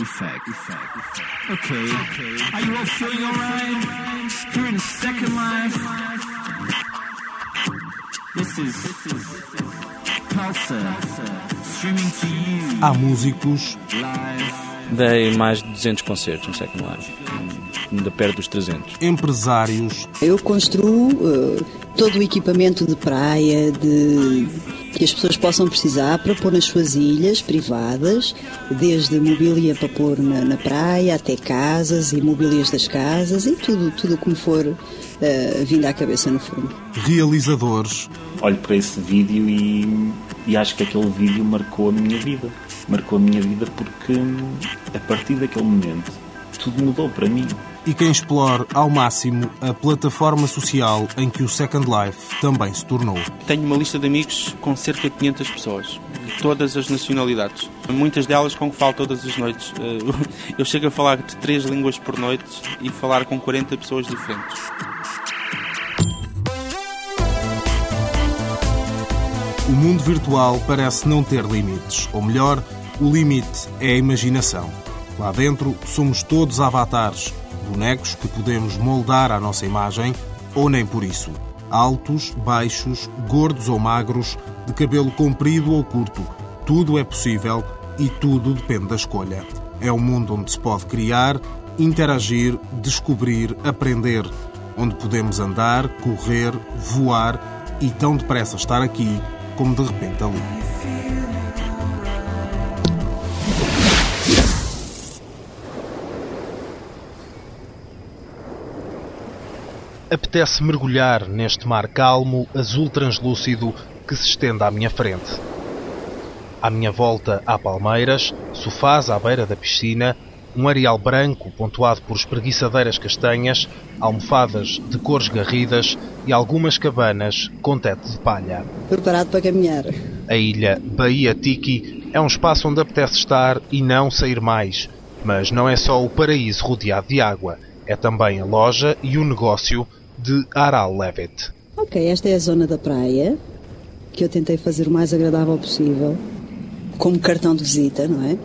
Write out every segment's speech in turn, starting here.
Effect. Effect. Okay. Okay. Are you all feeling alright? Here in Second Life. This is Pulsar. Streaming to you. Há músicos. Dei mais de 200 concertos no Second Life. Ainda perto dos 300. empresários, Eu construo eh, todo o equipamento de praia de, que as pessoas possam precisar para pôr nas suas ilhas privadas, desde mobília para pôr na, na praia até casas e mobílias das casas e tudo, tudo como for eh, vindo à cabeça no fundo. realizadores, olho para esse vídeo e, e acho que aquele vídeo marcou a minha vida. Marcou a minha vida porque a partir daquele momento tudo mudou para mim. E quem explore ao máximo a plataforma social em que o Second Life também se tornou. Tenho uma lista de amigos com cerca de 500 pessoas, de todas as nacionalidades. Muitas delas com que falo todas as noites. Eh, Eu chego a falar de três línguas por noite e falar com 40 pessoas diferentes. O mundo virtual parece não ter limites, ou melhor, o limite é a imaginação. Lá dentro somos todos avatares, bonecos que podemos moldar à nossa imagem, ou nem por isso. Altos, baixos, gordos ou magros, de cabelo comprido ou curto, tudo é possível e tudo depende da escolha. É um mundo onde se pode criar, interagir, descobrir, aprender, onde podemos andar, correr, voar e tão depressa estar aqui como de repente ali. Apetece mergulhar neste mar calmo, azul translúcido que se estende à minha frente. À minha volta há palmeiras, sofás à beira da piscina, um areal branco pontuado por espreguiçadeiras castanhas, almofadas de cores garridas e algumas cabanas com teto de palha. Preparado para caminhar. A ilha Bahia Tiki é um espaço onde apetece estar e não sair mais. Mas não é só o paraíso rodeado de água, é também a loja e o negócio de Aral Levitt. Ok, esta é a zona da praia que eu tentei fazer o mais agradável possível, como cartão de visita, não é?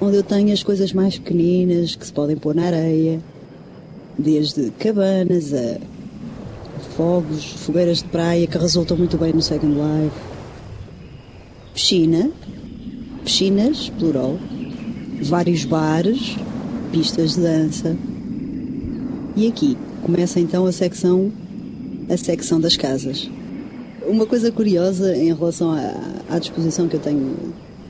Onde eu tenho as coisas mais pequeninas que se podem pôr na areia, desde cabanas a fogos, fogueiras de praia que resultam muito bem no Second Life, piscina, piscinas, plural, vários bares, pistas de dança. E aqui começa então a secção a secção das casas. Uma coisa curiosa em relação à, à disposição que eu tenho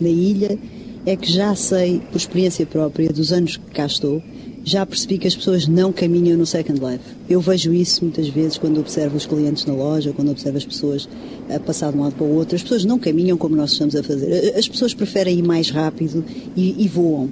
na ilha é que já sei, por experiência própria, dos anos que cá estou, já percebi que as pessoas não caminham no Second Life. Eu vejo isso muitas vezes quando observo os clientes na loja, quando observo as pessoas a passar de um lado para o outro. As pessoas não caminham como nós estamos a fazer. As pessoas preferem ir mais rápido e, e voam.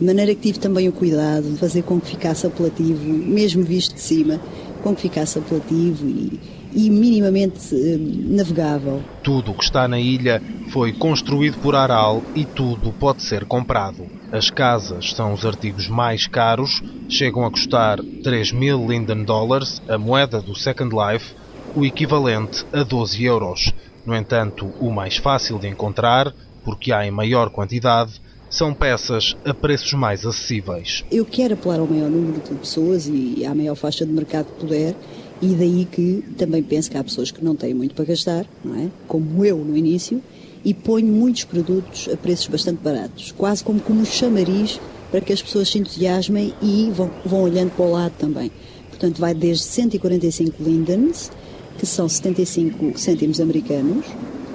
De maneira que tive também o cuidado de fazer com que ficasse apelativo, mesmo visto de cima, com que ficasse apelativo e, e minimamente eh, navegável. Tudo o que está na ilha foi construído por Aral e tudo pode ser comprado. As casas são os artigos mais caros, chegam a custar 3 mil Linden Dollars, a moeda do Second Life, o equivalente a 12 euros. No entanto, o mais fácil de encontrar, porque há em maior quantidade, são peças a preços mais acessíveis. Eu quero apelar ao maior número de pessoas e à maior faixa de mercado que puder, e daí que também penso que há pessoas que não têm muito para gastar, não é? Como eu no início, e ponho muitos produtos a preços bastante baratos, quase como como um chamariz para que as pessoas se entusiasmem e vão, vão olhando para o lado também. Portanto, vai desde 145 lindens, que são 75 cêntimos americanos,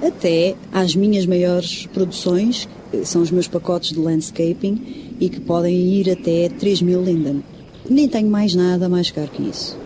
até às minhas maiores produções, são os meus pacotes de landscaping e que podem ir até 3 mil linden. Nem tenho mais nada mais caro que isso.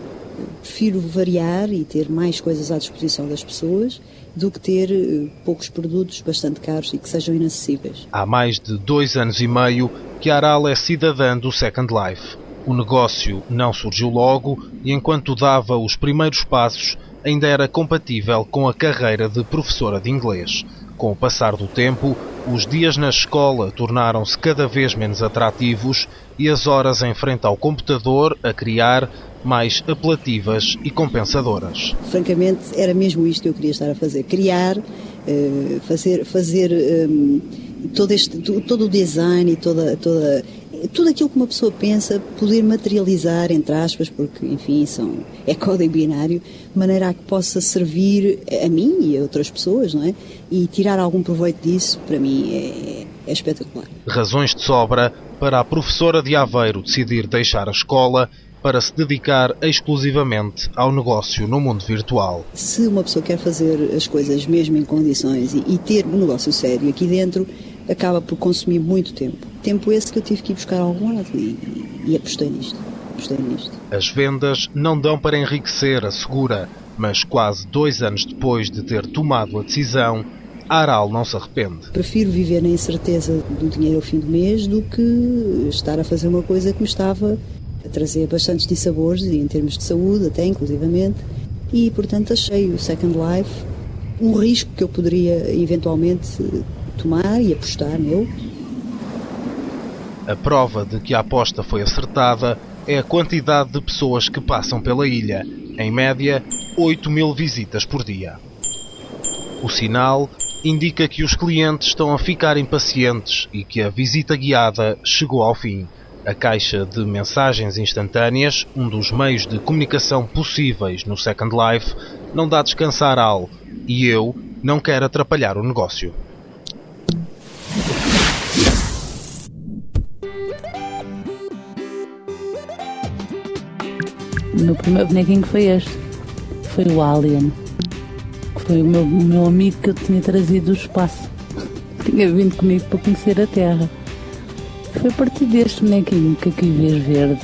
Prefiro variar e ter mais coisas à disposição das pessoas do que ter eh, poucos produtos bastante caros e que sejam inacessíveis. Há mais de dois anos e meio que Aral é cidadã do Second Life. O negócio não surgiu logo e, enquanto dava os primeiros passos, ainda era compatível com a carreira de professora de inglês. Com o passar do tempo, os dias na escola tornaram-se cada vez menos atrativos e as horas em frente ao computador a criar mais apelativas e compensadoras. Francamente, era mesmo isto que eu queria estar a fazer: criar, eh, fazer, fazer eh, todo, este, todo o design e toda, toda tudo aquilo que uma pessoa pensa poder materializar, entre aspas, porque, enfim, são, é código binário, de maneira a que possa servir a mim e a outras pessoas, não é? E tirar algum proveito disso, para mim, é, é espetacular. Razões de sobra para a professora de Aveiro decidir deixar a escola para se dedicar exclusivamente ao negócio no mundo virtual. Se uma pessoa quer fazer as coisas mesmo em condições e, e ter um negócio sério aqui dentro, acaba por consumir muito tempo. Tempo esse que eu tive que ir buscar algum lado e, e apostei nisto. Apostei nisto. As vendas não dão para enriquecer, assegura, mas quase dois anos depois de ter tomado a decisão, Aral não se arrepende. Prefiro viver na incerteza do dinheiro ao fim do mês do que estar a fazer uma coisa que me estava a trazer bastantes dissabores, em termos de saúde, até inclusivamente, e portanto achei o Second Life um risco que eu poderia eventualmente tomar e apostar nele. A prova de que a aposta foi acertada é a quantidade de pessoas que passam pela ilha, em média 8 mil visitas por dia. O sinal indica que os clientes estão a ficar impacientes e que a visita guiada chegou ao fim. A caixa de mensagens instantâneas, um dos meios de comunicação possíveis no Second Life, não dá descansar ao e eu não quero atrapalhar o negócio. Meu primeiro bonequinho foi este. Foi o Alien. Que foi o meu, o meu amigo que eu tinha trazido do espaço. Tinha vindo comigo para conhecer a Terra. Foi a partir deste bonequinho que aqui vês verde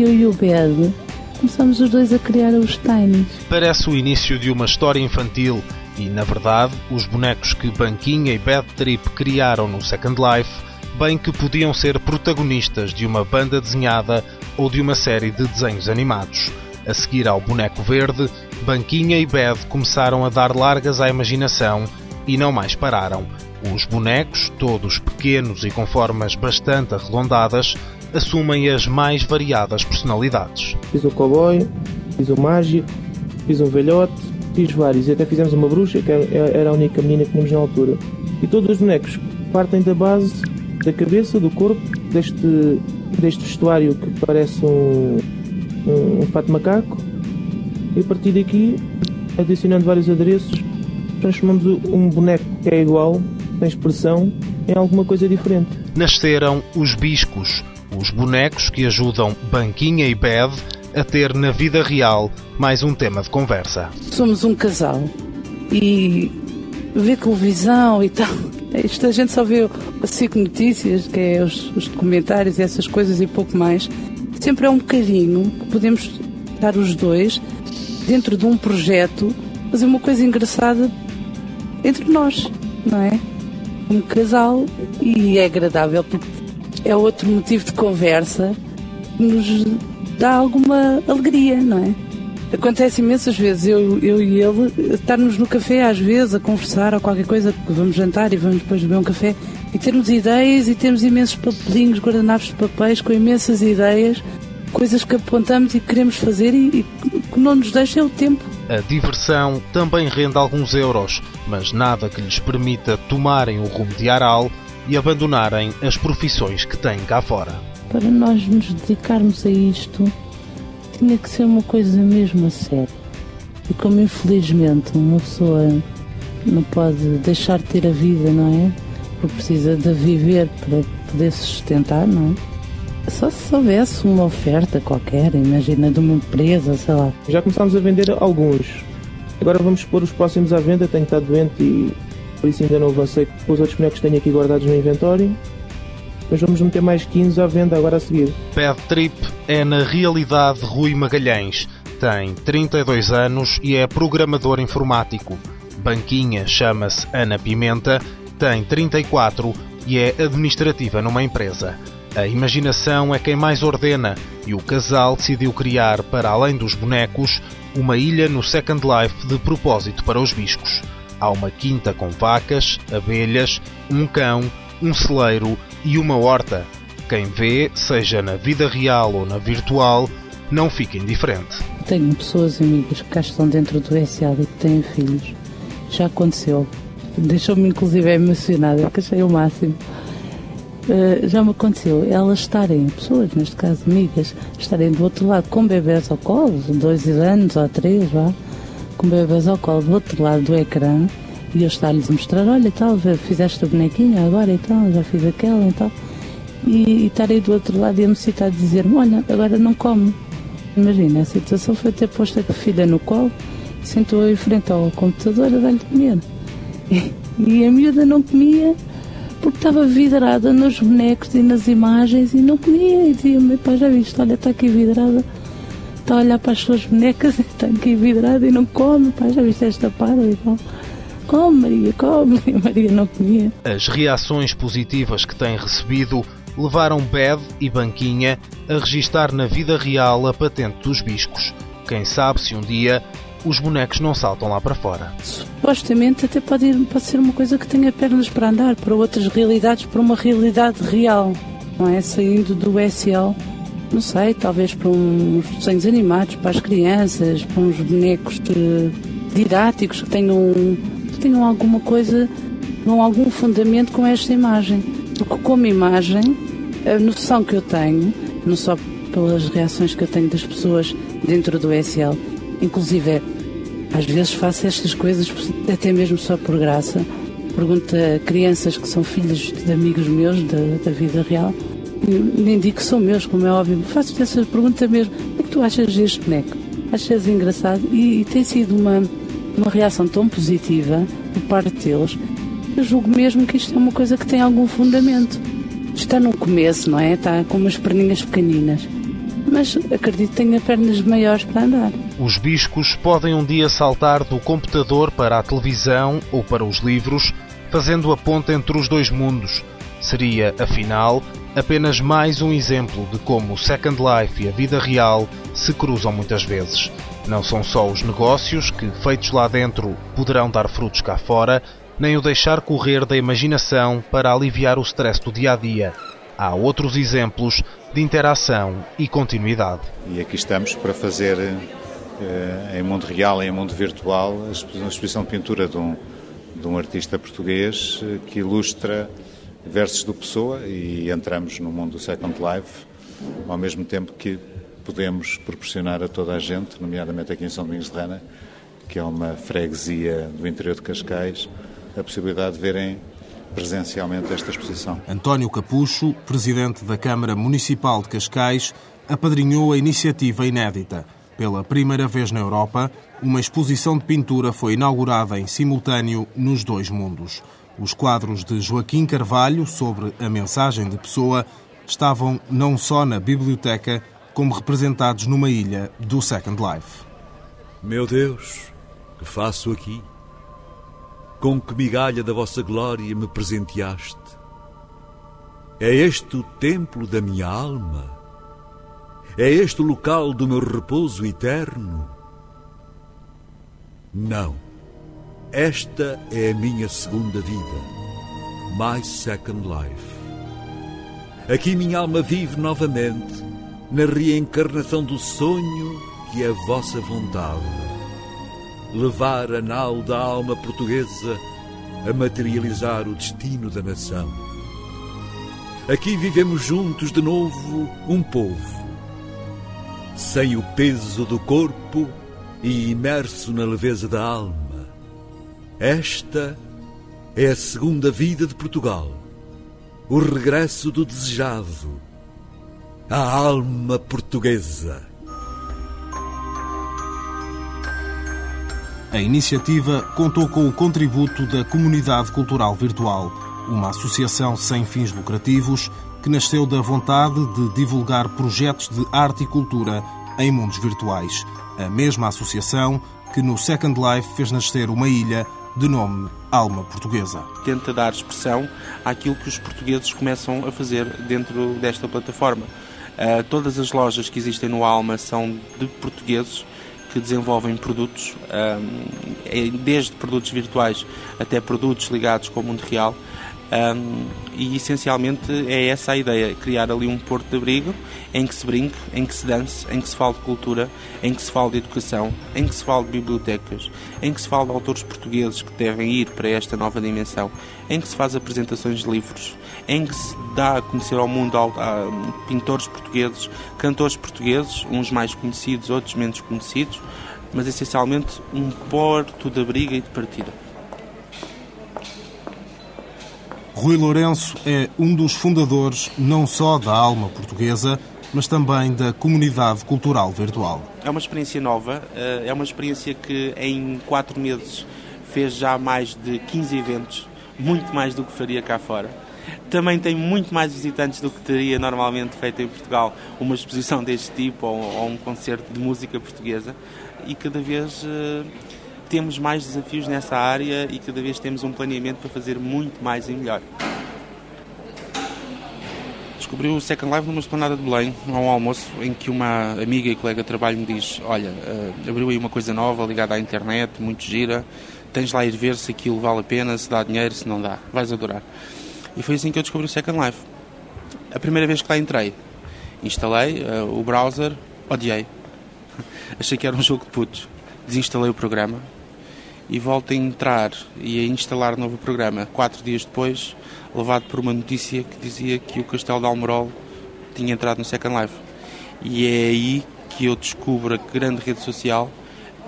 que eu e o Bed começamos os dois a criar os Tinies. Parece o início de uma história infantil e, na verdade, os bonecos que Banquinha e Bad Trip criaram no Second Life bem que podiam ser protagonistas de uma banda desenhada ou de uma série de desenhos animados. A seguir ao boneco verde, Banquinha e Bad começaram a dar largas à imaginação e não mais pararam. Os bonecos, todos pequenos e com formas bastante arredondadas, assumem as mais variadas personalidades. Fiz o cowboy, fiz o mágico, fiz um velhote, fiz vários e até fizemos uma bruxa, que era a única menina que tínhamos na altura. E todos os bonecos partem da base da cabeça, do corpo, deste, deste vestuário que parece um, um, um fato de macaco. E a partir daqui, adicionando vários adereços, transformamos um boneco que é igual, tem expressão, em alguma coisa diferente. Nasceram os biscos, os bonecos que ajudam Banquinha e Bed a ter na vida real mais um tema de conversa. Somos um casal e ver televisão e tal. Isto a gente só vê SIC Notícias, que é os, os documentários e essas coisas e pouco mais. Sempre é um bocadinho que podemos estar os dois dentro de um projeto, fazer uma coisa engraçada entre nós, não é? Um casal e é agradável porque é outro motivo de conversa que nos dá alguma alegria, não é? Acontece imensas vezes, eu, eu e ele, estarmos no café às vezes a conversar ou qualquer coisa, porque vamos jantar e vamos depois beber um café e termos ideias e temos imensos papelinhos, guardanapos de papéis com imensas ideias, coisas que apontamos e queremos fazer e, e que não nos deixa é o tempo. A diversão também rende alguns euros, mas nada que lhes permita tomarem o rumo de Aral e abandonarem as profissões que têm cá fora. Para nós nos dedicarmos a isto, tinha que ser uma coisa mesmo a sério. E como infelizmente uma pessoa não pode deixar de ter a vida, não é? Porque precisa de viver para poder se sustentar, não é? Só se houvesse uma oferta qualquer, imagina de uma empresa, sei lá. Já começámos a vender alguns. Agora vamos pôr os próximos à venda. Tenho estado doente e por isso ainda não avancei com os outros bonecos que tenho aqui guardados no inventório. Mas vamos meter mais 15 à venda agora a seguir. Bad Trip é na realidade Rui Magalhães. Tem 32 anos e é programador informático. Banquinha chama-se Ana Pimenta, tem 34 e é administrativa numa empresa. A imaginação é quem mais ordena e o casal decidiu criar, para além dos bonecos, uma ilha no Second Life de propósito para os biscos. Há uma quinta com vacas, abelhas, um cão, um celeiro e uma horta. Quem vê, seja na vida real ou na virtual, não fica indiferente. Tenho pessoas amigas que cá estão dentro do SAD e que têm filhos. Já aconteceu. Deixou-me inclusive emocionada, que achei o máximo. Uh, já me aconteceu elas estarem, pessoas, neste caso amigas, estarem do outro lado com bebés ao colo, dois anos ou três, vá, com bebés ao colo do outro lado do ecrã, e eu estar-lhes a mostrar, olha tal, fizeste a bonequinha agora e tal, já fiz aquela e tal, e, e estarem do outro lado e a me citar a dizer-me, olha, agora não come. Imagina, a situação foi ter posto a filha no colo, sentou em frente ao computador a dar-lhe comer. E, e a miúda não comia porque estava vidrada nos bonecos e nas imagens e não comia. E dizia-me, pá, já viste, olha, está aqui vidrada, está a olhar para as suas bonecas, está aqui vidrada e não come, pá, já viste esta parda e tal. Come, Maria, come. A Maria não comia. As reações positivas que tem recebido levaram Bed e Banquinha a registar na vida real a patente dos biscos. Quem sabe se um dia os bonecos não saltam lá para fora. Supostamente até pode, ir, pode ser uma coisa que tenha pernas para andar para outras realidades, para uma realidade real, não é? Saindo do SL, não sei, talvez para uns desenhos animados, para as crianças, para uns bonecos didáticos que tenham, tenham alguma coisa, com algum fundamento com esta imagem. Porque como imagem, a noção que eu tenho, não só pelas reações que eu tenho das pessoas dentro do SL, Inclusive, às vezes faço estas coisas até mesmo só por graça. Pergunto a crianças que são filhos de amigos meus da, da vida real, nem digo que são meus, como é óbvio, faço essa pergunta mesmo: o é que tu achas deste boneco? Achas engraçado? E, e tem sido uma, uma reação tão positiva por parte deles, eu julgo mesmo que isto é uma coisa que tem algum fundamento. Está no começo, não é? Está com umas perninhas pequeninas mas acredito que tenha pernas maiores para andar. Os biscos podem um dia saltar do computador para a televisão ou para os livros, fazendo a ponte entre os dois mundos. Seria, afinal, apenas mais um exemplo de como o Second Life e a vida real se cruzam muitas vezes. Não são só os negócios que, feitos lá dentro, poderão dar frutos cá fora, nem o deixar correr da imaginação para aliviar o stress do dia a dia. Há outros exemplos de interação e continuidade. E aqui estamos para fazer eh, em mundo real em mundo virtual a exposição de pintura de um, de um artista português eh, que ilustra versos do Pessoa e entramos no mundo do Second Life ao mesmo tempo que podemos proporcionar a toda a gente, nomeadamente aqui em São Domingos de Rana, que é uma freguesia do interior de Cascais, a possibilidade de verem presencialmente esta exposição. António Capucho, presidente da Câmara Municipal de Cascais, apadrinhou a iniciativa inédita. Pela primeira vez na Europa, uma exposição de pintura foi inaugurada em simultâneo nos dois mundos. Os quadros de Joaquim Carvalho sobre a mensagem de Pessoa estavam não só na biblioteca, como representados numa ilha do Second Life. Meu Deus, que faço aqui? com que migalha da vossa glória me presenteaste. É este o templo da minha alma? É este o local do meu repouso eterno? Não. Esta é a minha segunda vida. My second life. Aqui minha alma vive novamente na reencarnação do sonho que é a vossa vontade levar a nau da alma portuguesa a materializar o destino da nação. Aqui vivemos juntos de novo um povo, sem o peso do corpo e imerso na leveza da alma. Esta é a segunda vida de Portugal, o regresso do desejado, a alma portuguesa. A iniciativa contou com o contributo da Comunidade Cultural Virtual, uma associação sem fins lucrativos que nasceu da vontade de divulgar projetos de arte e cultura em mundos virtuais. A mesma associação que no Second Life fez nascer uma ilha de nome Alma Portuguesa. Tenta dar expressão àquilo que os portugueses começam a fazer dentro desta plataforma. Uh, todas as lojas que existem no Alma são de portugueses que desenvolvem produtos, desde produtos virtuais até produtos ligados com o mundo real. Um, e essencialmente é essa a ideia: criar ali um porto de abrigo em que se brinque, em que se dance, em que se fale de cultura, em que se fale de educação, em que se fale de bibliotecas, em que se fale de autores portugueses que devem ir para esta nova dimensão, em que se faz apresentações de livros, em que se dá a conhecer ao mundo pintores portugueses, cantores portugueses, uns mais conhecidos, outros menos conhecidos, mas essencialmente um porto de abrigo e de partida. Rui Lourenço é um dos fundadores não só da Alma Portuguesa, mas também da comunidade cultural virtual. É uma experiência nova, eh, é uma experiência que em quatro meses fez já mais de 15 eventos, muito mais do que faria cá fora. Também tem muito mais visitantes do que teria normalmente feito em Portugal uma exposição deste tipo ou, ou um concerto de música portuguesa e cada vez uh, temos mais desafios nessa área e cada vez temos um planeamento para fazer muito mais e melhor. Descobri o Second Life numa esplanada de Belém, a um almoço, em que uma amiga e colega de trabalho me diz: Olha, uh, abriu aí uma coisa nova ligada à internet, muito gira, tens lá ir ver se aquilo vale a pena, se dá dinheiro, se não dá, vais adorar. E foi assim que eu descobri o Second Life. A primeira vez que lá entrei, instalei uh, o browser, odiei. Achei que era um jogo de putos. Desinstalei o programa, e volto a entrar e a instalar novo programa. Quatro dias depois, levado por uma notícia que dizia que o Castelo de Almorol tinha entrado no Second Life. E é aí que eu descubro a grande rede social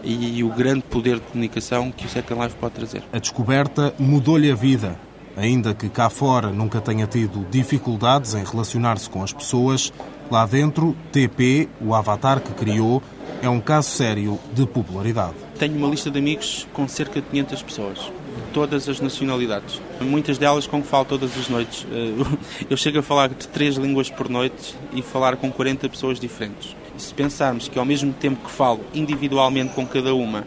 e o grande poder de comunicação que o Second Life pode trazer. A descoberta mudou-lhe a vida. Ainda que cá fora nunca tenha tido dificuldades em relacionar-se com as pessoas, lá dentro, TP, o avatar que criou, é um caso sério de popularidade. Tenho uma lista de amigos com cerca de 500 pessoas, de todas as nacionalidades. Muitas delas com que falo todas as noites. Eh, eu chego a falar de três línguas por noite e falar com 40 pessoas diferentes. Se pensarmos que ao mesmo tempo que falo individualmente com cada uma,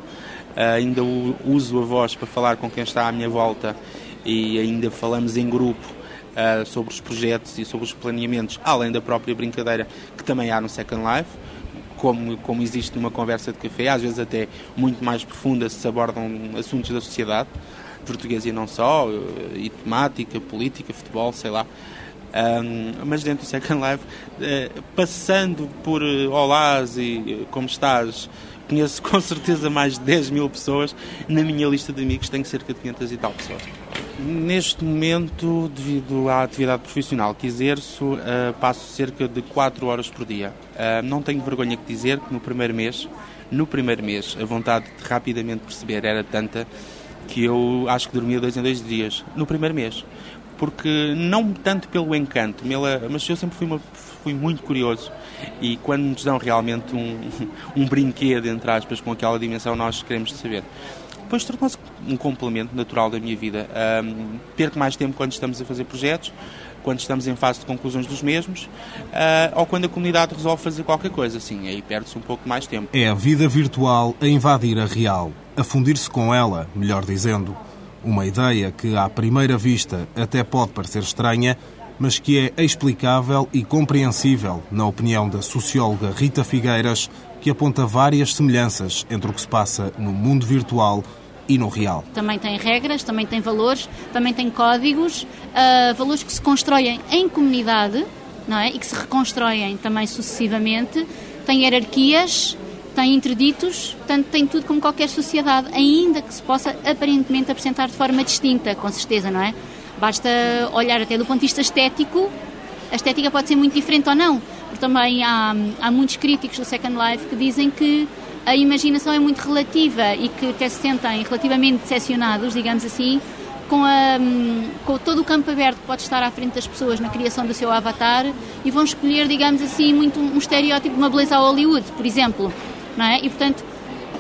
eh, ainda uso a voz para falar com quem está à minha volta e ainda falamos em grupo uh, sobre os projetos e sobre os planeamentos, além da própria brincadeira que também há no Second Life como, como existe numa conversa de café, às vezes até muito mais profunda se abordam assuntos da sociedade, portuguesa e não só, eh, e temática, política, futebol, sei lá. Um, mas dentro do Second Life, uh, passando por uh, olás e como estás, conheço com certeza mais de 10 mil pessoas. Na minha lista de amigos tenho cerca de 500 e tal pessoas. Neste momento, devido à atividade profissional que exerço, uh, passo cerca de 4 horas por dia. Uh, não tenho vergonha de dizer que no primeiro mês, no primeiro mês, a vontade de rapidamente perceber era tanta que eu acho que dormia dois em dois dias. No primeiro mês. Porque não tanto pelo encanto, mas eu sempre fui, uma, fui muito curioso e quando nos dão realmente um, um brinquedo, entre aspas, com aquela dimensão, nós queremos saber depois tornou-se um complemento natural da minha vida. Um, perco mais tempo quando estamos a fazer projetos, quando estamos em fase de conclusões dos mesmos, uh, ou quando a comunidade resolve fazer qualquer coisa. Sim, aí perde-se um pouco mais tempo. É a vida virtual a invadir a real, a fundir-se com ela, melhor dizendo. Uma ideia que, à primeira vista, até pode parecer estranha, mas que é explicável e compreensível, na opinião da socióloga Rita Figueiras, que aponta várias semelhanças entre o que se passa no mundo virtual e no real. Também tem regras, também tem valores, também tem códigos, uh, valores que se constroem em comunidade não é? e que se reconstroem também sucessivamente, tem hierarquias, tem interditos, portanto tem tudo como qualquer sociedade, ainda que se possa aparentemente apresentar de forma distinta, com certeza, não é? Basta olhar até do ponto de vista estético, a estética pode ser muito diferente ou não, porque também há, há muitos críticos do Second Life que dizem que a imaginação é muito relativa e que até se sentem relativamente decepcionados, digamos assim, com, a, com, todo o campo aberto que pode estar à frente das pessoas na criação do seu avatar e vão escolher, digamos assim, muito um estereótipo de uma beleza Hollywood, por exemplo, não é? E portanto,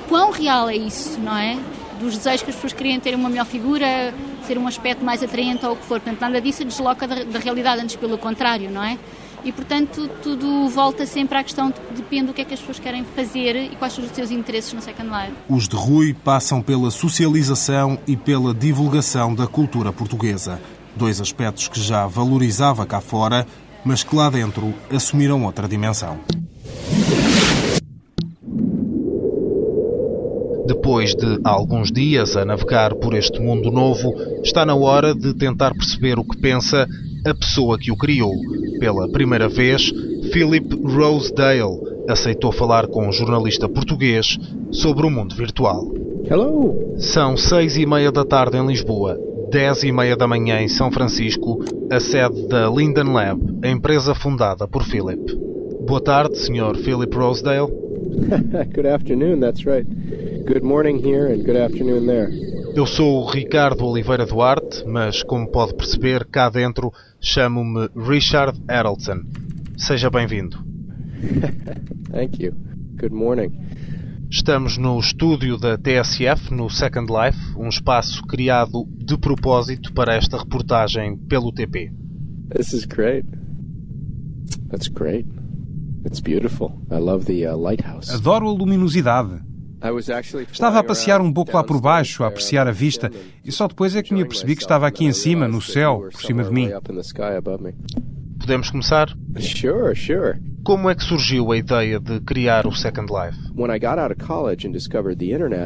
quão real é isso, não é? Dos desejos que as pessoas queriam ter uma melhor figura, ser um aspecto mais atraente ou o que for. Portanto, nada disso desloca da, da realidade, antes pelo contrário, não é? E, portanto, tudo volta sempre à questão de depende do que é que as pessoas querem fazer e quais são os seus interesses no Second Life. Os de Rui passam pela socialização e pela divulgação da cultura portuguesa. Dois aspectos que já valorizava cá fora, mas que lá dentro assumiram outra dimensão. Depois de alguns dias a navegar por este mundo novo, está na hora de tentar perceber o que pensa a pessoa que o criou. Pela primeira vez, Philip Rosedale aceitou falar com um jornalista português sobre o mundo virtual. Hello! São seis e meia da tarde em Lisboa, dez e meia da manhã em São Francisco, a sede da Linden Lab, a empresa fundada por Philip. Boa tarde, Sr. Philip Rosedale. good afternoon, that's right. Good morning here and good afternoon there. Eu sou o Ricardo Oliveira Duarte, mas como pode perceber, cá dentro chamo-me Richard Eraldson. Seja bem-vindo. Thank you. Good morning. Estamos no estúdio da TSF, no Second Life, um espaço criado de propósito para esta reportagem pelo TP. This is great. That's great. It's beautiful. I love the uh, lighthouse. Adoro a luminosidade. Estava a passear um pouco lá por baixo, a apreciar a vista, e só depois é que me apercebi que estava aqui em cima, no céu, por cima de mim. Podemos começar? Sure, sure. Como é que surgiu a ideia de criar o Second Life?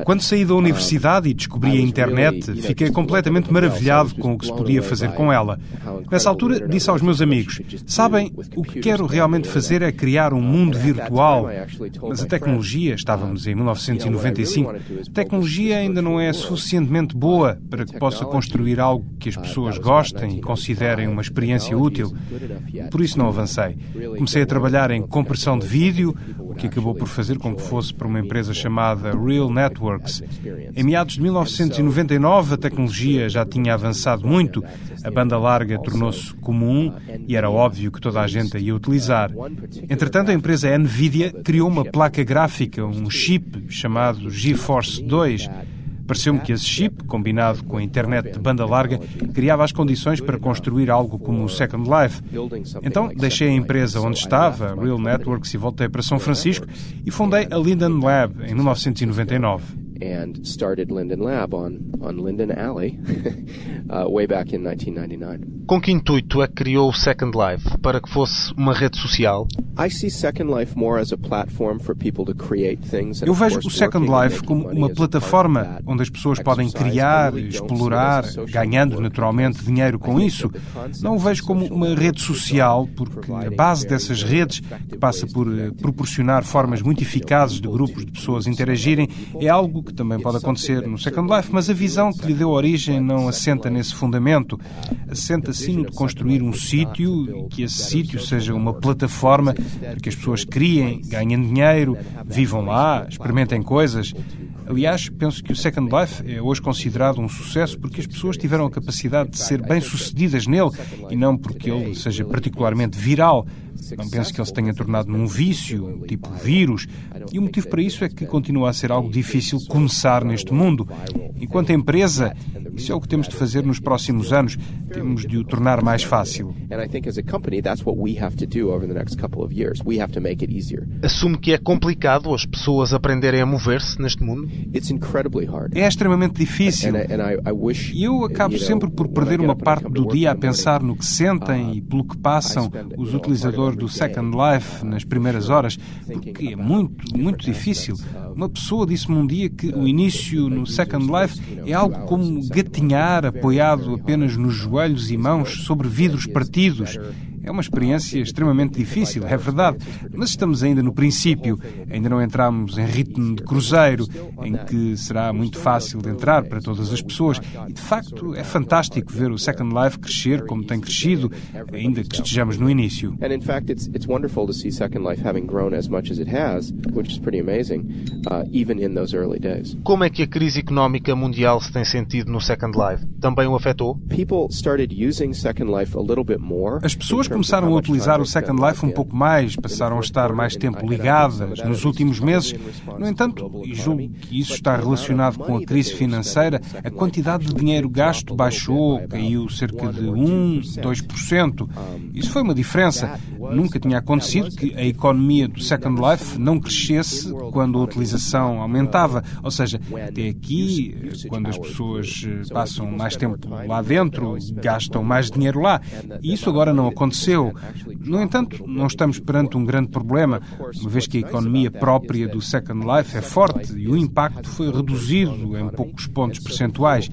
Quando saí da universidade e descobri a internet, fiquei completamente maravilhado com o que se podia fazer com ela. Nessa altura, disse aos meus amigos: Sabem, o que quero realmente fazer é criar um mundo virtual. Mas a tecnologia, estávamos em 1995, a tecnologia ainda não é suficientemente boa para que possa construir algo que as pessoas gostem e considerem uma experiência útil. Por isso não avancei. Comecei a trabalhar em compressão de vídeo, o que acabou por fazer com que fosse para uma empresa chamada Real Networks. Em meados de 1999, a tecnologia já tinha avançado muito, a banda larga tornou-se comum e era óbvio que toda a gente a ia utilizar. Entretanto, a empresa Nvidia criou uma placa gráfica, um chip chamado GeForce 2 Pareceu-me que esse chip, combinado com a internet de banda larga, criava as condições para construir algo como o Second Life. Então deixei a empresa onde estava, Real Networks, e voltei para São Francisco e fundei a Linden Lab em 1999 and started Linden Lab on, on Linden Alley uh, way back in 1999. Com que intuito é que criou o Second Life? Para que fosse uma rede social? Eu vejo o Second Life como uma plataforma onde as pessoas podem criar, explorar, ganhando naturalmente dinheiro com isso. Não o vejo como uma rede social, porque a base dessas redes, que passa por eh, proporcionar formas muito eficazes de grupos de pessoas interagirem, é algo que também pode acontecer no Second Life, mas a visão que lhe deu origem não assenta nesse fundamento. Assenta sim no de construir um sítio e que esse sítio seja uma plataforma para que as pessoas criem, ganhem dinheiro, vivam lá, experimentem coisas. Aliás, penso que o Second Life é hoje considerado um sucesso porque as pessoas tiveram a capacidade de ser bem-sucedidas nele e não porque ele seja particularmente viral. Não penso que ele se tenha tornado num vício, tipo vírus, e o motivo para isso é que continua a ser algo difícil começar neste mundo. Enquanto empresa, isso é o que temos de fazer nos próximos anos. Temos de o tornar mais fácil. Assume que é complicado as pessoas aprenderem a mover-se neste mundo? É extremamente difícil. E eu acabo sempre por perder uma parte do dia a pensar no que sentem e pelo que passam os utilizadores do Second Life nas primeiras horas, porque é muito, muito difícil. Uma pessoa disse-me um dia que o início no Second Life é algo como gatinhar apoiado apenas nos joelhos e mãos sobre vidros partidos. É uma experiência extremamente difícil, é verdade, mas estamos ainda no princípio. Ainda não entramos em ritmo de cruzeiro, em que será muito fácil de entrar para todas as pessoas. E de facto é fantástico ver o Second Life crescer como tem crescido, ainda que estejamos no início. And in fact, it's it's wonderful to see Second Life having grown as much as it has, which is pretty amazing, uh, even in those early days. Como é que a crise económica mundial se tem sentido no Second Life? Também o afetou? People started using Second Life a little bit more. As pessoas começaram a utilizar o Second Life um pouco mais, passaram a estar mais tempo ligadas nos últimos meses. No entanto, e julgo que isso está relacionado com a crise financeira, a quantidade de dinheiro gasto baixou, caiu cerca de 1, 2%. Isso foi uma diferença. Nunca tinha acontecido que a economia do Second Life não crescesse quando a utilização aumentava. Ou seja, até aqui, quando as pessoas passam mais tempo lá dentro, gastam mais dinheiro lá. E isso agora não aconteceu. No entanto, não estamos perante um grande problema, uma vez que a economia própria do Second Life é forte e o impacto foi reduzido em poucos pontos percentuais.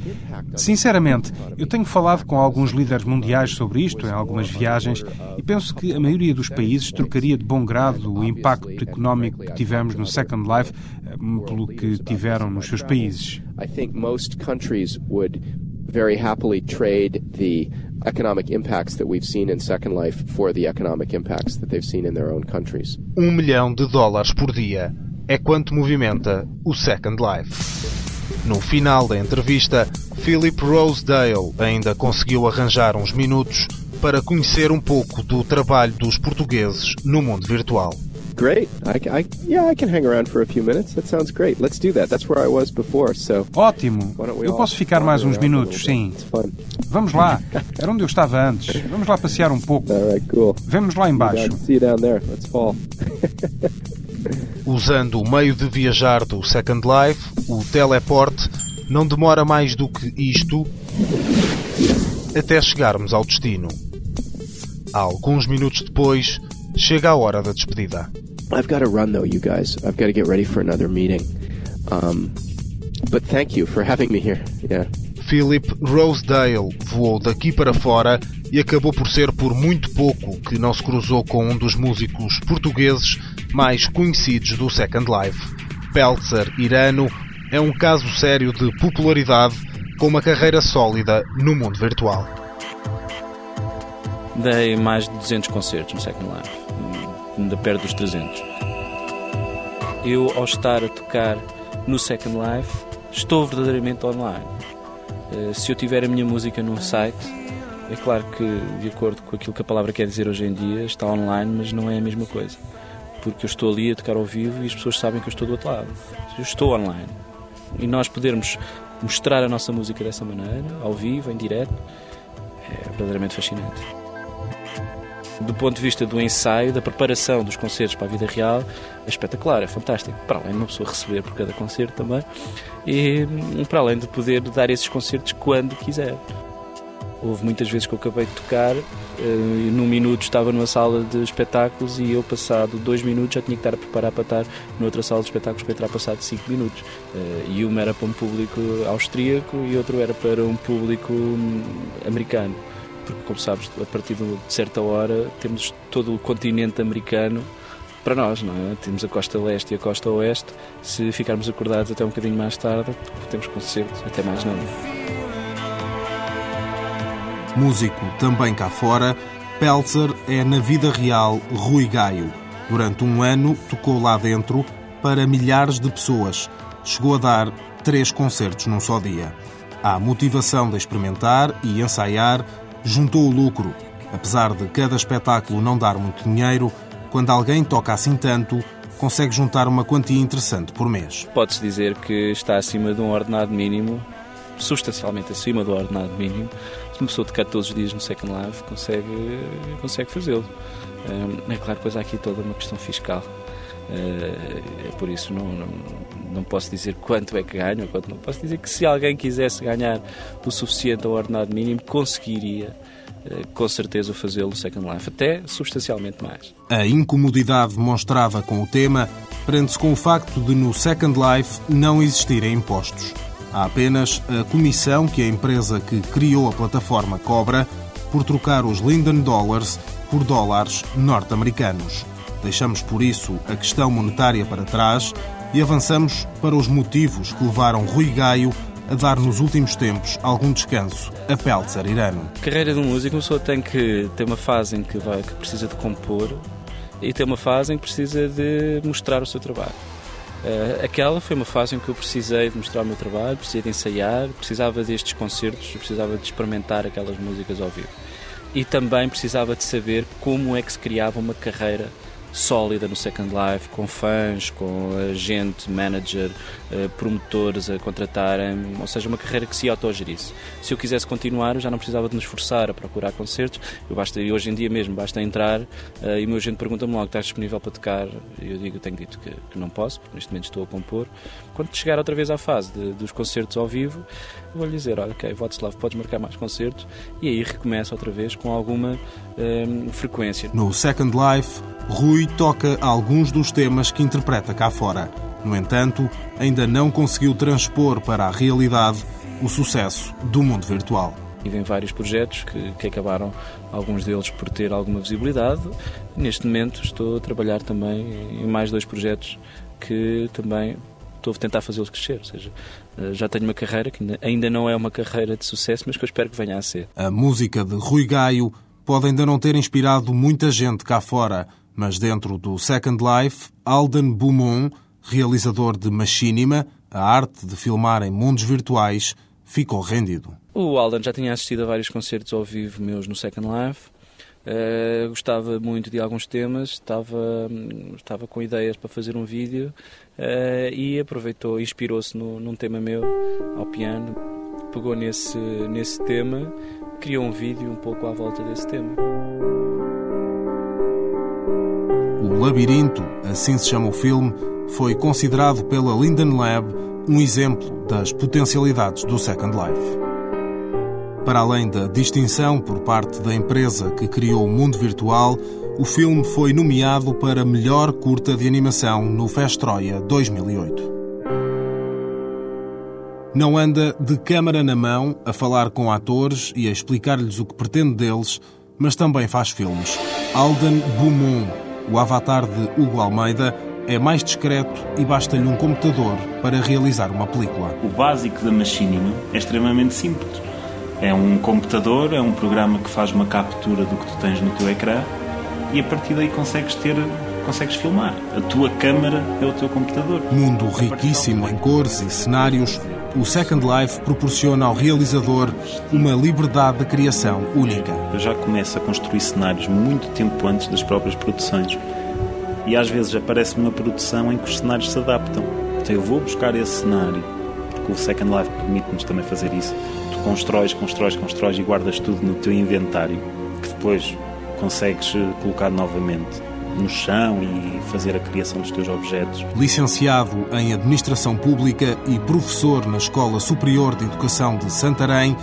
Sinceramente, eu tenho falado com alguns líderes mundiais sobre isto em algumas viagens e penso que a maioria dos países trocaria de bom grado o impacto económico que tivemos no Second Life eh, pelo que tiveram nos seus países. I think most countries would very happily trade the economic impacts that we've seen in Second Life for the economic impacts that they've seen in their own countries. Um milhão de dólares por dia é quanto movimenta o Second Life. No final da entrevista, Philip Rosedale ainda conseguiu arranjar uns minutos para conhecer um pouco do trabalho dos portugueses no mundo virtual. Great. I, I, yeah, I can hang around for a few minutes. That sounds great. Let's do that. That's where I was before. So. Ótimo. Eu posso ficar mais uns minutos, sim. Vamos lá. Era onde eu estava antes. Vamos lá passear um pouco. All right, cool. Vamos lá embaixo. See you down there. Let's fall. Usando o meio de viajar do Second Life, o teleporte, não demora mais do que isto até chegarmos ao destino. Alguns minutos depois, chega a hora da despedida. I've got to run though, you guys. I've got to get ready for another meeting. Um, but thank you for having me here. Yeah. Philip Rosedale voou daqui para fora e acabou por ser por muito pouco que não se cruzou com um dos músicos portugueses mais conhecidos do Second Life. Peltzer Irano é um caso sério de popularidade com uma carreira sólida no mundo virtual. Dei mais de 200 concertos no Second Life, ainda perto dos 300. Eu, ao estar a tocar no Second Life, estou verdadeiramente online. Eh, se eu tiver a minha música num site, é claro que, de acordo com aquilo que a palavra quer dizer hoje em dia, está online, mas não é a mesma coisa. Porque eu estou ali a tocar ao vivo e as pessoas sabem que eu estou do outro lado. Eu estou online. E nós podermos mostrar a nossa música dessa maneira, ao vivo, em direto, é verdadeiramente fascinante. Do ponto de vista do ensaio, da preparação dos concertos para a vida real, é espetacular, é fantástico. Para além de uma pessoa receber por cada concerto também, e para além de poder dar esses concertos quando quiser. Houve muitas vezes que eu acabei de tocar eh, e num minuto estava numa sala de espetáculos e eu, passado dois minutos, já tinha que estar a preparar para estar noutra sala de espetáculos para entrar passado cinco minutos. Eh, e uma era para um público austríaco e outro era para um público hum, americano. Porque, como sabes, a partir de certa hora temos todo o continente americano para nós, não é? Temos a costa leste e a costa oeste. Se ficarmos acordados até um bocadinho mais tarde, temos concertos, até mais não. Músico também cá fora, Peltzer é na vida real Rui Gaio. Durante um ano tocou lá dentro para milhares de pessoas. Chegou a dar três concertos num só dia. Há motivação de experimentar e ensaiar, juntou o lucro. Apesar de cada espetáculo não dar muito dinheiro, quando alguém toca assim tanto, consegue juntar uma quantia interessante por mês. Pode-se dizer que está acima de um ordenado mínimo substancialmente acima do ordenado mínimo, se uma pessoa tocar todos os dias no Second Life consegue, consegue fazê-lo. É claro, depois há aqui toda uma questão fiscal. É por isso não, não, não posso dizer quanto é que ganho, quanto não posso dizer que se alguém quisesse ganhar o suficiente ao ordenado mínimo, conseguiria eh, com certeza fazê-lo no Second Life, até substancialmente mais. A incomodidade demonstrada com o tema prende-se com o facto de no Second Life não existirem impostos. Há apenas a comissão que a empresa que criou a plataforma cobra por trocar os Linden Dollars por dólares norte-americanos. Deixamos por isso a questão monetária para trás e avançamos para os motivos que levaram Rui Gaio a dar nos últimos tempos algum descanso a Peltzer Irano. Carreira de músico, uma pessoa tem que ter uma fase em que, vai, que precisa de compor e ter uma fase em que precisa de mostrar o seu trabalho. Uh, aquela foi uma fase em que eu precisei de mostrar o meu trabalho, precisei de ensaiar, precisava destes concertos, precisava de experimentar aquelas músicas ao vivo. E também precisava de saber como é que se criava uma carreira sólida no Second Life, com fãs, com agente, manager, uh, promotores a contratarem, ou seja, uma carreira que se autogerisse. Se eu quisesse continuar, eu já não precisava de me esforçar a procurar concertos, eu basta, e hoje em dia mesmo, basta entrar uh, e o meu agente pergunta-me logo, estás disponível para tocar? Eu digo, tenho dito que, que, não posso, porque neste momento estou a compor. Quando chegar outra vez à fase de, dos concertos ao vivo, vou-lhe dizer, ok, Vatslav, podes marcar mais concertos, e aí recomeça outra vez com alguma um, frequência. No Second Life, Rui toca alguns dos temas que interpreta cá fora. No entanto, ainda não conseguiu transpor para a realidade o sucesso do mundo virtual. Tive vários projetos que, que, acabaram, alguns deles por ter alguma visibilidade. Neste momento estou a trabalhar também em mais dois projetos que também estou a tentar fazê-los crescer. Ou seja, eh, já tenho uma carreira que ainda não é uma carreira de sucesso, mas que eu espero que venha a ser. A música de Rui Gaio pode ainda não ter inspirado muita gente cá fora, mas dentro do Second Life, Alden Beaumont, realizador de Machinima, a arte de filmar em mundos virtuais, ficou rendido. O Alden já tinha assistido a vários concertos ao vivo meus no Second Life. Uh, gostava muito de alguns temas, estava, estava com ideias para fazer um vídeo uh, e aproveitou, inspirou-se num tema meu ao piano, pegou nesse, nesse tema, criou um vídeo um pouco à volta desse tema. Labirinto, assim se chama o filme, foi considerado pela Linden Lab um exemplo das potencialidades do Second Life. Para além da distinção por parte da empresa que criou o mundo virtual, o filme foi nomeado para melhor curta de animação no Festroia 2008. Não anda de câmara na mão a falar com atores e a explicar-lhes o que pretende deles, mas também faz filmes. Alden Beaumont, o avatar de Hugo Almeida, é mais discreto e basta-lhe um computador para realizar uma película. O básico da Machinima é extremamente simples. É um computador, é um programa que faz uma captura do que tu tens no teu ecrã e a partir daí consegues ter consegues filmar. A tua câmara é o teu computador. Mundo riquíssimo em cores e cenários, o Second Life proporciona ao realizador uma liberdade de criação única. Eu já começo a construir cenários muito tempo antes das próprias produções. E às vezes aparece uma produção em que os cenários se adaptam. Então eu vou buscar esse cenário, porque o Second Life permite-nos também fazer isso. Tu constróis, constróis, constróis e guardas tudo no teu inventário, que depois consegues eh, colocar novamente no chão e fazer a criação dos teus objetos. Licenciado em Administração Pública e professor na Escola Superior de Educação de Santarém,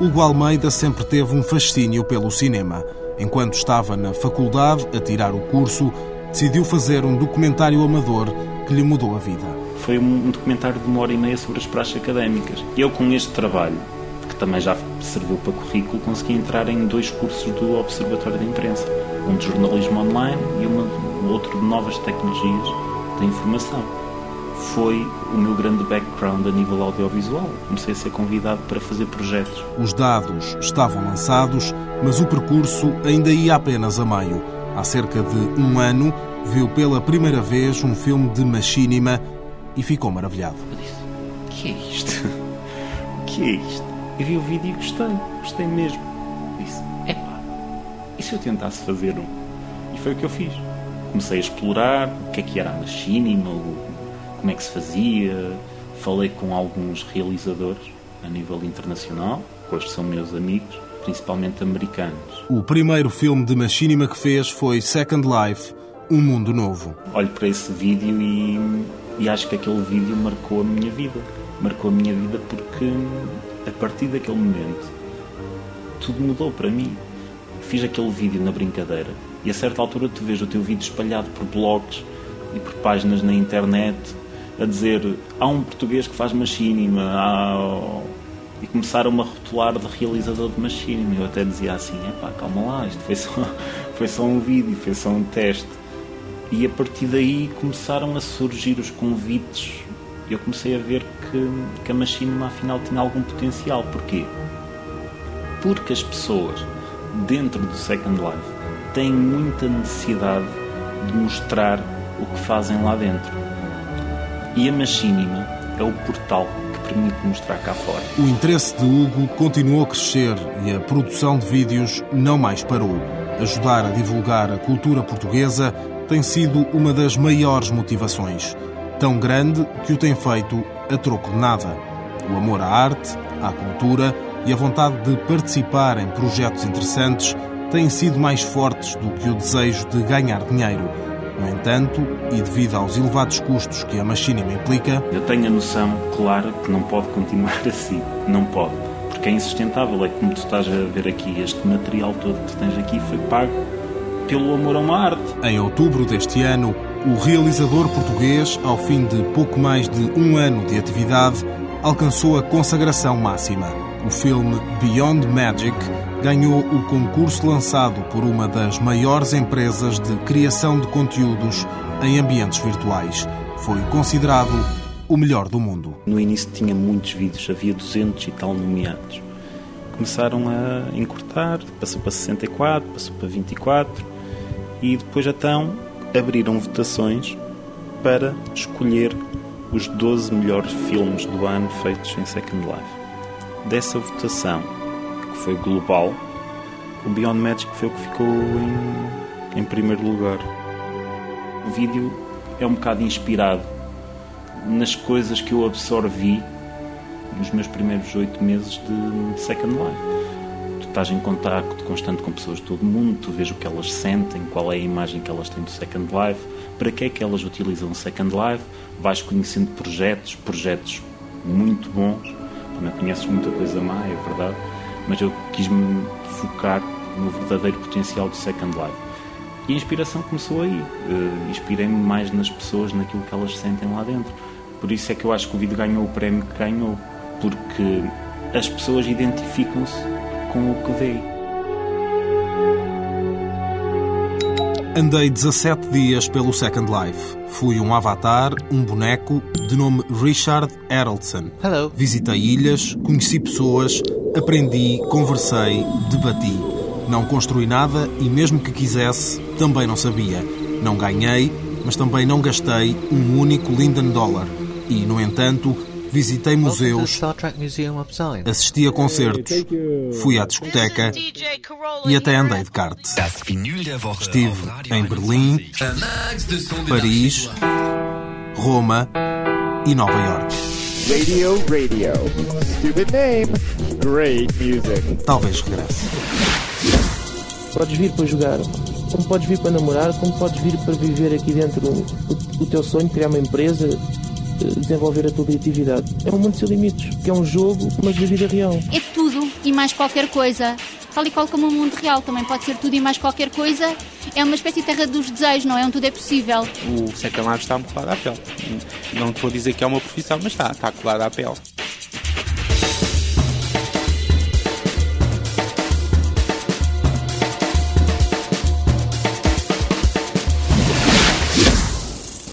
Hugo Almeida sempre teve um fascínio pelo cinema. Enquanto estava na faculdade a tirar o curso, decidiu fazer um documentário amador que lhe mudou a vida. Foi um documentário de uma hora e meia sobre as praxes académicas. Eu, com este trabalho, que também já serviu para currículo, consegui entrar em dois cursos do Observatório da Imprensa. Um de jornalismo online e uma, um outro de novas tecnologias da informação. Foi o meu grande background a nível audiovisual. Comecei a ser convidado para fazer projetos. Os dados estavam lançados, mas o percurso ainda ia apenas a meio. Há cerca de um ano, viu pela primeira vez um filme de Machinima e ficou maravilhado. Eu disse, o que é isto? O que é isto? Eu vi o vídeo e gostei, gostei mesmo. Disse, se eu tentasse fazer um? E foi o que eu fiz. Comecei a explorar o que é que era a Machinima, como é que se fazia. Falei com alguns realizadores a nível internacional, que hoje são meus amigos, principalmente americanos. O primeiro filme de Machinima que fez foi Second Life, Um Mundo Novo. Olho para esse vídeo e, e acho que aquele vídeo marcou a minha vida. Marcou a minha vida porque a partir daquele momento tudo mudou para mim. Fiz aquele vídeo na brincadeira e a certa altura tu vês o teu vídeo espalhado por blogs e por páginas na internet a dizer há um português que faz machinima há... e começaram a rotular de realizador de machinima. Eu até dizia assim: epá, calma lá, isto foi só, foi só um vídeo, foi só um teste. E a partir daí começaram a surgir os convites. Eu comecei a ver que, que a machinima afinal tinha algum potencial. Porquê? Porque as pessoas dentro do Second Life têm muita necessidade de mostrar o que fazem lá dentro. E a machinima é o portal que permite mostrar cá fora. O interesse de Hugo continuou a crescer e a produção de vídeos não mais parou. Ajudar a divulgar a cultura portuguesa tem sido uma das maiores motivações. Tão grande que o tem feito a troco de nada. O amor à arte, à cultura e a vontade de participar em projetos interessantes têm sido mais fortes do que o desejo de ganhar dinheiro. No entanto, e devido aos elevados custos que a machinima implica, eu tenho a noção clara que não pode continuar assim. Não pode. Porque é insustentável. É como tu estás a ver aqui, este material todo que tens aqui foi pago pelo amor a uma arte. Em outubro deste ano, o realizador português, ao fim de pouco mais de um ano de atividade, alcançou a consagração máxima. O filme Beyond Magic ganhou o concurso lançado por uma das maiores empresas de criação de conteúdos em ambientes virtuais. Foi considerado o melhor do mundo. No início tinha muitos vídeos, havia 200 e tal nomeados. Começaram a encurtar, passou para 64, passou para 24 e depois então abriram votações para escolher os 12 melhores filmes do ano feitos em Second Life. Dessa votação, que foi global, o Beyond Magic foi o que ficou em, em primeiro lugar. O vídeo é um bocado inspirado nas coisas que eu absorvi nos meus primeiros oito meses de Second Life estás em contacto constante com pessoas de todo o mundo, tu vês o que elas sentem, qual é a imagem que elas têm do Second Life, para que é que elas utilizam o Second Life, vais conhecendo projetos, projetos muito bons, não conheces muita coisa má, é verdade, mas eu quis-me focar no verdadeiro potencial do Second Life. E a inspiração começou aí. Uh, Inspirei-me mais nas pessoas, naquilo que elas sentem lá dentro. Por isso é que eu acho que o vídeo ganhou o prémio que ganhou, porque as pessoas identificam-se com o que vê. Andei 17 dias pelo Second Life. Fui um avatar, um boneco, de nome Richard Eraldson. Hello. Visitei ilhas, conheci pessoas, aprendi, conversei, debati. Não construí nada e, mesmo que quisesse, também não sabia. Não ganhei, mas também não gastei um único Linden Dollar. E, no entanto, visitei museus, assisti a concertos, fui à discoteca e até andei de kart. Estive em Berlim, Paris, Roma e Nova York. Radio, radio. Stupid name. Great music. Talvez regresse. Podes vir para jogar, como podes vir para namorar, como podes vir para viver aqui dentro o, o teu sonho, criar uma empresa, desenvolver a tua criatividade. É um mundo sem limites, que é um jogo, mas da vida real. É tudo e mais qualquer coisa. Tal e qual como o mundo real também pode ser tudo e mais qualquer coisa. É uma espécie de terra dos desejos, não é? Onde tudo é possível. O Second Life está-me colado à pele. Não te vou dizer que é uma profissão, mas está, está colado à pele.